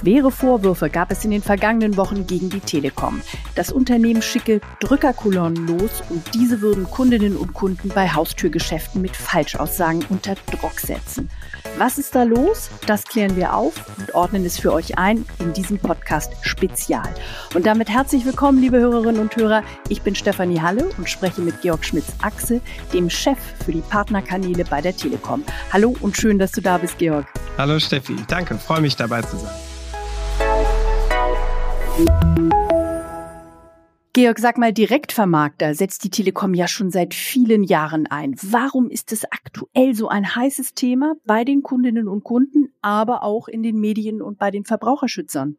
Schwere Vorwürfe gab es in den vergangenen Wochen gegen die Telekom. Das Unternehmen schicke Drückerkolonnen los und diese würden Kundinnen und Kunden bei Haustürgeschäften mit Falschaussagen unter Druck setzen. Was ist da los? Das klären wir auf und ordnen es für euch ein in diesem Podcast Spezial. Und damit herzlich willkommen, liebe Hörerinnen und Hörer. Ich bin Stefanie Halle und spreche mit Georg Schmitz-Achse, dem Chef für die Partnerkanäle bei der Telekom. Hallo und schön, dass du da bist, Georg. Hallo Steffi, danke, freue mich dabei zu sein. Georg, sag mal, Direktvermarkter setzt die Telekom ja schon seit vielen Jahren ein. Warum ist es aktuell so ein heißes Thema bei den Kundinnen und Kunden, aber auch in den Medien und bei den Verbraucherschützern?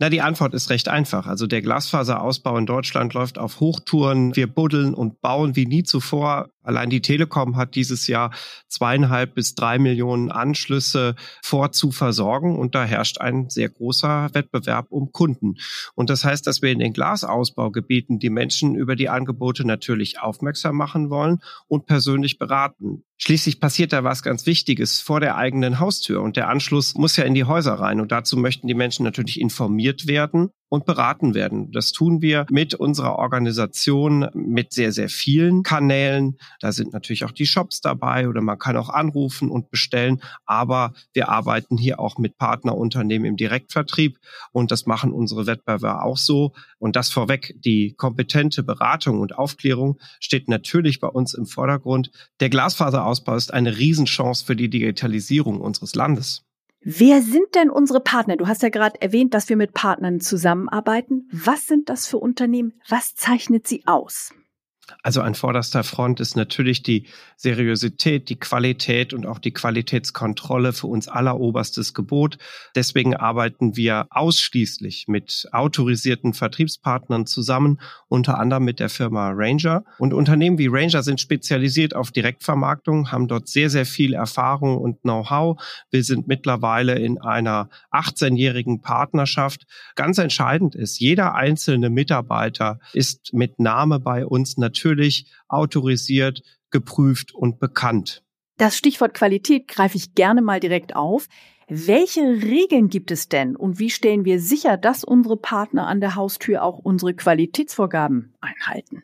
Na, die Antwort ist recht einfach. Also der Glasfaserausbau in Deutschland läuft auf Hochtouren. Wir buddeln und bauen wie nie zuvor. Allein die Telekom hat dieses Jahr zweieinhalb bis drei Millionen Anschlüsse vor zu versorgen und da herrscht ein sehr großer Wettbewerb um Kunden. Und das heißt, dass wir in den Glasausbaugebieten die Menschen über die Angebote natürlich aufmerksam machen wollen und persönlich beraten. Schließlich passiert da was ganz Wichtiges vor der eigenen Haustür und der Anschluss muss ja in die Häuser rein und dazu möchten die Menschen natürlich informiert werden und beraten werden. Das tun wir mit unserer Organisation mit sehr, sehr vielen Kanälen. Da sind natürlich auch die Shops dabei oder man kann auch anrufen und bestellen. Aber wir arbeiten hier auch mit Partnerunternehmen im Direktvertrieb und das machen unsere Wettbewerber auch so. Und das vorweg, die kompetente Beratung und Aufklärung steht natürlich bei uns im Vordergrund. Der Glasfaserausbau ist eine Riesenchance für die Digitalisierung unseres Landes. Wer sind denn unsere Partner? Du hast ja gerade erwähnt, dass wir mit Partnern zusammenarbeiten. Was sind das für Unternehmen? Was zeichnet sie aus? Also an vorderster Front ist natürlich die Seriosität, die Qualität und auch die Qualitätskontrolle für uns alleroberstes Gebot. Deswegen arbeiten wir ausschließlich mit autorisierten Vertriebspartnern zusammen, unter anderem mit der Firma Ranger. Und Unternehmen wie Ranger sind spezialisiert auf Direktvermarktung, haben dort sehr, sehr viel Erfahrung und Know-how. Wir sind mittlerweile in einer 18-jährigen Partnerschaft. Ganz entscheidend ist, jeder einzelne Mitarbeiter ist mit Name bei uns natürlich natürlich autorisiert, geprüft und bekannt. Das Stichwort Qualität greife ich gerne mal direkt auf. Welche Regeln gibt es denn und wie stellen wir sicher, dass unsere Partner an der Haustür auch unsere Qualitätsvorgaben einhalten?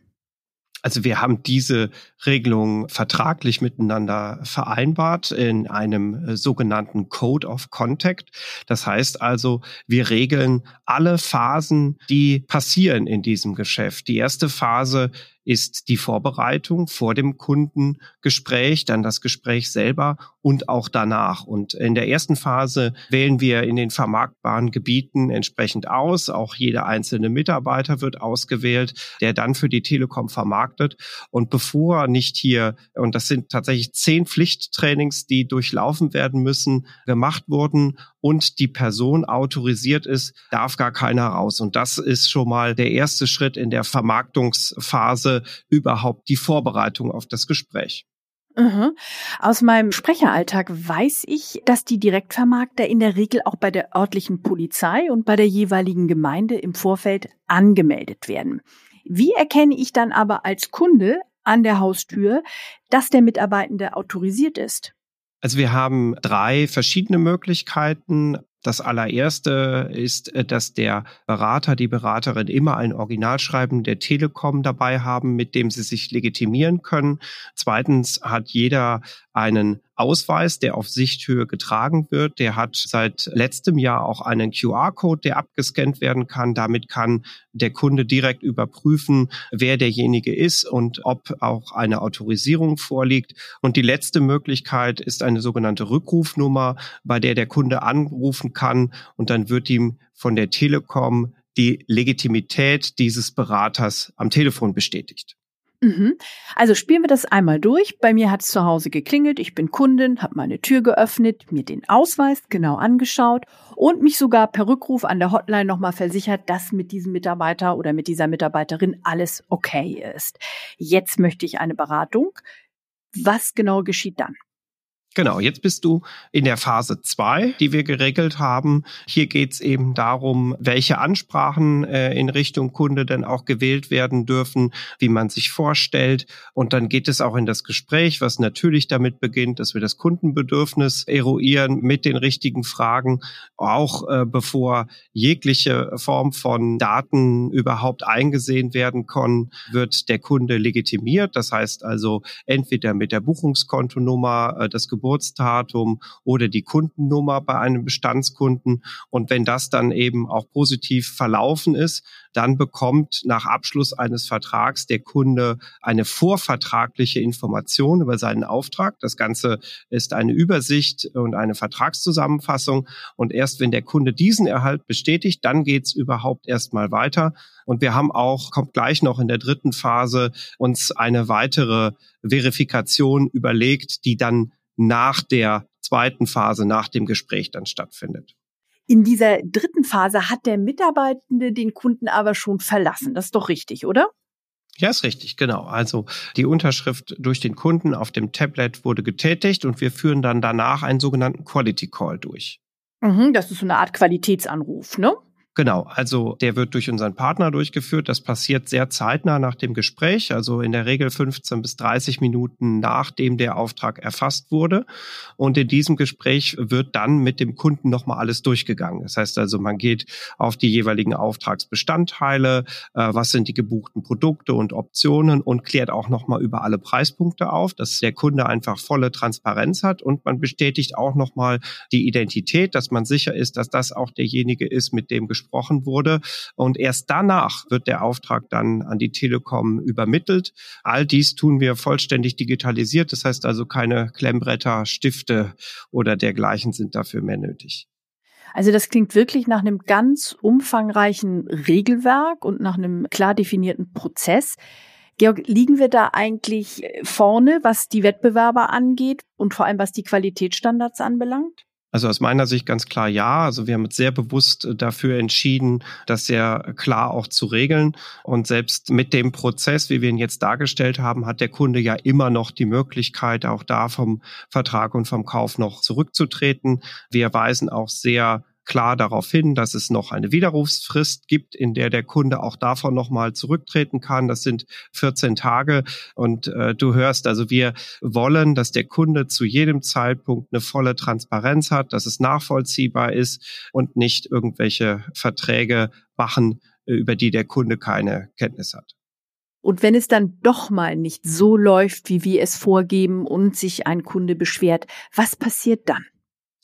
Also wir haben diese Regelung vertraglich miteinander vereinbart in einem äh, sogenannten Code of Contact. Das heißt also, wir regeln alle Phasen, die passieren in diesem Geschäft. Die erste Phase ist die Vorbereitung vor dem Kundengespräch, dann das Gespräch selber und auch danach. Und in der ersten Phase wählen wir in den vermarktbaren Gebieten entsprechend aus. Auch jeder einzelne Mitarbeiter wird ausgewählt, der dann für die Telekom vermarktet. Und bevor nicht hier, und das sind tatsächlich zehn Pflichttrainings, die durchlaufen werden müssen, gemacht wurden und die Person autorisiert ist, darf gar keiner raus. Und das ist schon mal der erste Schritt in der Vermarktungsphase überhaupt die Vorbereitung auf das Gespräch. Mhm. Aus meinem Sprecheralltag weiß ich, dass die Direktvermarkter in der Regel auch bei der örtlichen Polizei und bei der jeweiligen Gemeinde im Vorfeld angemeldet werden. Wie erkenne ich dann aber als Kunde an der Haustür, dass der Mitarbeitende autorisiert ist? Also wir haben drei verschiedene Möglichkeiten. Das allererste ist, äh, dass der Berater, die Beraterin immer ein Originalschreiben der Telekom dabei haben, mit dem sie sich legitimieren können. Zweitens hat jeder einen Ausweis, der auf Sichthöhe getragen wird. Der hat seit letztem Jahr auch einen QR-Code, der abgescannt werden kann. Damit kann der Kunde direkt überprüfen, wer derjenige ist und ob auch eine Autorisierung vorliegt. Und die letzte Möglichkeit ist eine sogenannte Rückrufnummer, bei der der Kunde anrufen kann und dann wird ihm von der Telekom die Legitimität dieses Beraters am Telefon bestätigt. Mhm. Also spielen wir das einmal durch. Bei mir hat es zu Hause geklingelt. Ich bin Kundin, habe meine Tür geöffnet, mir den Ausweis genau angeschaut und mich sogar per Rückruf an der Hotline nochmal versichert, dass mit diesem Mitarbeiter oder mit dieser Mitarbeiterin alles okay ist. Jetzt möchte ich eine Beratung. Was genau geschieht dann? Genau, jetzt bist du in der Phase zwei, die wir geregelt haben. Hier geht es eben darum, welche Ansprachen äh, in Richtung Kunde denn auch gewählt werden dürfen, wie man sich vorstellt. Und dann geht es auch in das Gespräch, was natürlich damit beginnt, dass wir das Kundenbedürfnis eruieren mit den richtigen Fragen, auch äh, bevor jegliche Form von Daten überhaupt eingesehen werden kann, wird der Kunde legitimiert. Das heißt also entweder mit der Buchungskontonummer, äh, das Geburtsdatum oder die Kundennummer bei einem Bestandskunden. Und wenn das dann eben auch positiv verlaufen ist, dann bekommt nach Abschluss eines Vertrags der Kunde eine vorvertragliche Information über seinen Auftrag. Das Ganze ist eine Übersicht und eine Vertragszusammenfassung. Und erst wenn der Kunde diesen Erhalt bestätigt, dann geht's überhaupt erstmal weiter. Und wir haben auch, kommt gleich noch in der dritten Phase, uns eine weitere Verifikation überlegt, die dann nach der zweiten Phase, nach dem Gespräch dann stattfindet. In dieser dritten Phase hat der Mitarbeitende den Kunden aber schon verlassen. Das ist doch richtig, oder? Ja, ist richtig, genau. Also die Unterschrift durch den Kunden auf dem Tablet wurde getätigt und wir führen dann danach einen sogenannten Quality Call durch. Mhm, das ist so eine Art Qualitätsanruf, ne? Genau, also der wird durch unseren Partner durchgeführt. Das passiert sehr zeitnah nach dem Gespräch, also in der Regel 15 bis 30 Minuten nachdem der Auftrag erfasst wurde. Und in diesem Gespräch wird dann mit dem Kunden nochmal alles durchgegangen. Das heißt also, man geht auf die jeweiligen Auftragsbestandteile, äh, was sind die gebuchten Produkte und Optionen und klärt auch nochmal über alle Preispunkte auf, dass der Kunde einfach volle Transparenz hat und man bestätigt auch nochmal die Identität, dass man sicher ist, dass das auch derjenige ist, mit dem Gespräch besprochen wurde. Und erst danach wird der Auftrag dann an die Telekom übermittelt. All dies tun wir vollständig digitalisiert. Das heißt also keine Klemmbretter, Stifte oder dergleichen sind dafür mehr nötig. Also das klingt wirklich nach einem ganz umfangreichen Regelwerk und nach einem klar definierten Prozess. Georg, liegen wir da eigentlich vorne, was die Wettbewerber angeht und vor allem was die Qualitätsstandards anbelangt? Also aus meiner Sicht ganz klar ja. Also wir haben uns sehr bewusst äh, dafür entschieden, das sehr klar auch zu regeln. Und selbst mit dem Prozess, wie wir ihn jetzt dargestellt haben, hat der Kunde ja immer noch die Möglichkeit, auch da vom Vertrag und vom Kauf noch zurückzutreten. Wir weisen auch sehr klar darauf hin, dass es noch eine Widerrufsfrist gibt, in der der Kunde auch davon nochmal zurücktreten kann. Das sind 14 Tage. Und äh, du hörst, also wir wollen, dass der Kunde zu jedem Zeitpunkt eine volle Transparenz hat, dass es nachvollziehbar ist und nicht irgendwelche Verträge machen, äh, über die der Kunde keine Kenntnis hat. Und wenn es dann doch mal nicht so läuft, wie wir es vorgeben und sich ein Kunde beschwert, was passiert dann?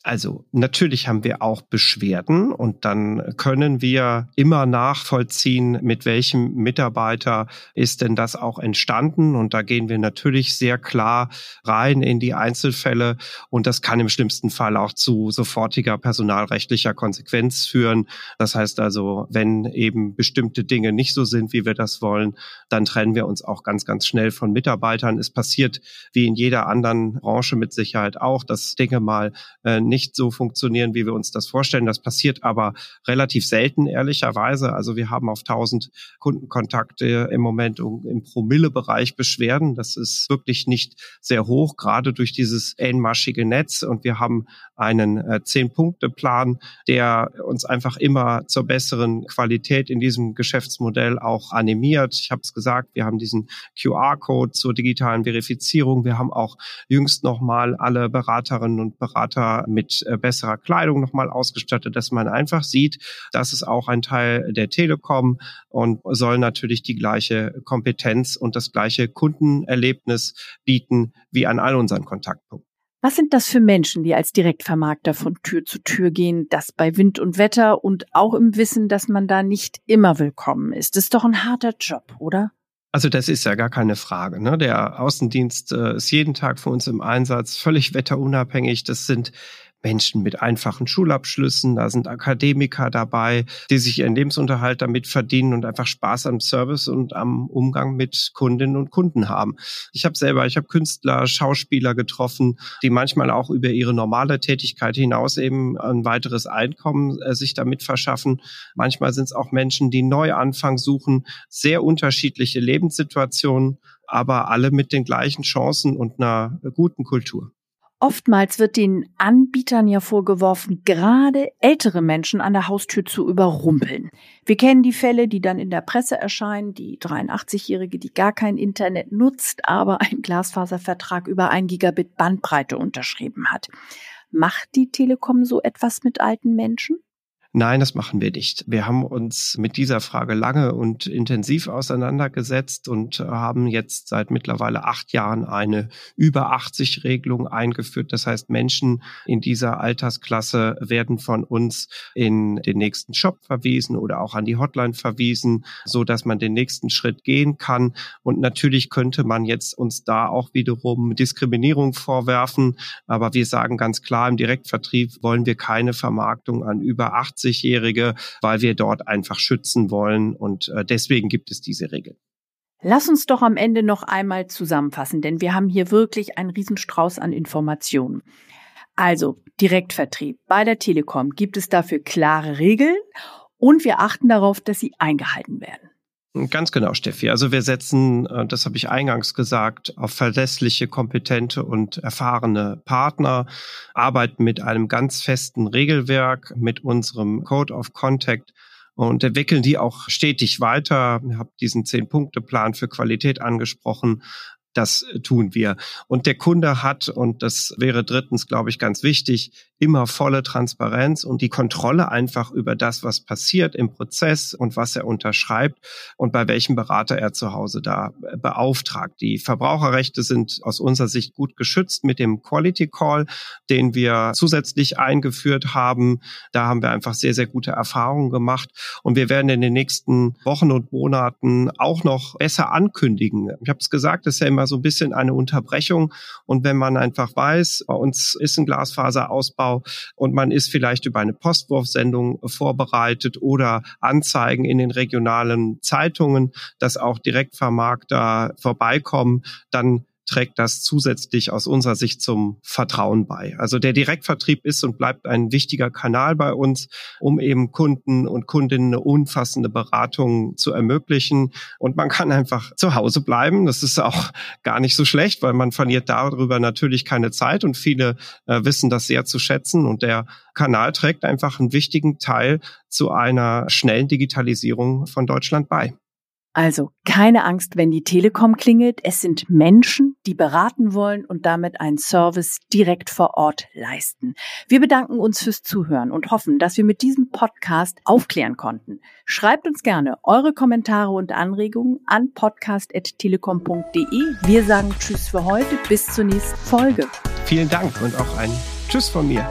Also natürlich haben wir auch Beschwerden und dann können wir immer nachvollziehen, mit welchem Mitarbeiter ist denn das auch entstanden. Und da gehen wir natürlich sehr klar rein in die Einzelfälle und das kann im schlimmsten Fall auch zu sofortiger personalrechtlicher Konsequenz führen. Das heißt also, wenn eben bestimmte Dinge nicht so sind, wie wir das wollen, dann trennen wir uns auch ganz, ganz schnell von Mitarbeitern. Es passiert wie in jeder anderen Branche mit Sicherheit auch, dass Dinge mal äh, nicht nicht so funktionieren, wie wir uns das vorstellen. Das passiert aber relativ selten, ehrlicherweise. Also wir haben auf 1000 Kundenkontakte im Moment im Promille-Bereich Beschwerden. Das ist wirklich nicht sehr hoch, gerade durch dieses engmaschige Netz. Und wir haben einen äh, Zehn-Punkte-Plan, der uns einfach immer zur besseren Qualität in diesem Geschäftsmodell auch animiert. Ich habe es gesagt, wir haben diesen QR-Code zur digitalen Verifizierung. Wir haben auch jüngst nochmal alle Beraterinnen und Berater mit äh, besserer Kleidung nochmal ausgestattet, dass man einfach sieht, das ist auch ein Teil der Telekom und soll natürlich die gleiche Kompetenz und das gleiche Kundenerlebnis bieten wie an all unseren Kontaktpunkten. Was sind das für Menschen, die als Direktvermarkter von Tür zu Tür gehen, das bei Wind und Wetter und auch im Wissen, dass man da nicht immer willkommen ist? Das ist doch ein harter Job, oder? Also das ist ja gar keine Frage. Ne? Der Außendienst äh, ist jeden Tag für uns im Einsatz, völlig wetterunabhängig. Das sind Menschen mit einfachen Schulabschlüssen, da sind Akademiker dabei, die sich ihren Lebensunterhalt damit verdienen und einfach Spaß am Service und am Umgang mit Kundinnen und Kunden haben. Ich habe selber, ich habe Künstler, Schauspieler getroffen, die manchmal auch über ihre normale Tätigkeit hinaus eben ein weiteres Einkommen äh, sich damit verschaffen. Manchmal sind es auch Menschen, die Neuanfang suchen, sehr unterschiedliche Lebenssituationen, aber alle mit den gleichen Chancen und einer guten Kultur. Oftmals wird den Anbietern ja vorgeworfen, gerade ältere Menschen an der Haustür zu überrumpeln. Wir kennen die Fälle, die dann in der Presse erscheinen, die 83-Jährige, die gar kein Internet nutzt, aber einen Glasfaservertrag über ein Gigabit Bandbreite unterschrieben hat. Macht die Telekom so etwas mit alten Menschen? Nein, das machen wir nicht. Wir haben uns mit dieser Frage lange und intensiv auseinandergesetzt und haben jetzt seit mittlerweile acht Jahren eine über 80 Regelung eingeführt. Das heißt, Menschen in dieser Altersklasse werden von uns in den nächsten Shop verwiesen oder auch an die Hotline verwiesen, so dass man den nächsten Schritt gehen kann. Und natürlich könnte man jetzt uns da auch wiederum Diskriminierung vorwerfen. Aber wir sagen ganz klar, im Direktvertrieb wollen wir keine Vermarktung an über 80 80-Jährige, weil wir dort einfach schützen wollen. Und äh, deswegen gibt es diese Regel. Lass uns doch am Ende noch einmal zusammenfassen, denn wir haben hier wirklich einen Riesenstrauß an Informationen. Also Direktvertrieb bei der Telekom gibt es dafür klare Regeln und wir achten darauf, dass sie eingehalten werden. Ganz genau, Steffi. Also wir setzen, äh, das habe ich eingangs gesagt, auf verlässliche, kompetente und erfahrene Partner, arbeiten mit einem ganz festen Regelwerk, mit unserem Code of Contact und entwickeln die auch stetig weiter. Ich habe diesen Zehn-Punkte-Plan für Qualität angesprochen, das tun wir. Und der Kunde hat, und das wäre drittens, glaube ich, ganz wichtig, immer volle Transparenz und die Kontrolle einfach über das, was passiert im Prozess und was er unterschreibt und bei welchem Berater er zu Hause da beauftragt. Die Verbraucherrechte sind aus unserer Sicht gut geschützt mit dem Quality Call, den wir zusätzlich eingeführt haben. Da haben wir einfach sehr, sehr gute Erfahrungen gemacht und wir werden in den nächsten Wochen und Monaten auch noch besser ankündigen. Ich habe es gesagt, es ist ja immer so ein bisschen eine Unterbrechung und wenn man einfach weiß, bei uns ist ein Glasfaserausbau Aufbau. Und man ist vielleicht über eine Postwurfsendung vorbereitet oder Anzeigen in den regionalen Zeitungen, dass auch Direktvermarkter vorbeikommen, dann trägt das zusätzlich aus unserer Sicht zum Vertrauen bei. Also der Direktvertrieb ist und bleibt ein wichtiger Kanal bei uns, um eben Kunden und Kundinnen eine umfassende Beratung zu ermöglichen. Und man kann einfach zu Hause bleiben. Das ist auch gar nicht so schlecht, weil man verliert darüber natürlich keine Zeit und viele äh, wissen das sehr zu schätzen. Und der Kanal trägt einfach einen wichtigen Teil zu einer schnellen Digitalisierung von Deutschland bei. Also keine Angst, wenn die Telekom klingelt. Es sind Menschen, die beraten wollen und damit einen Service direkt vor Ort leisten. Wir bedanken uns fürs Zuhören und hoffen, dass wir mit diesem Podcast aufklären konnten. Schreibt uns gerne eure Kommentare und Anregungen an podcast.telekom.de. Wir sagen Tschüss für heute. Bis zur nächsten Folge. Vielen Dank und auch ein Tschüss von mir.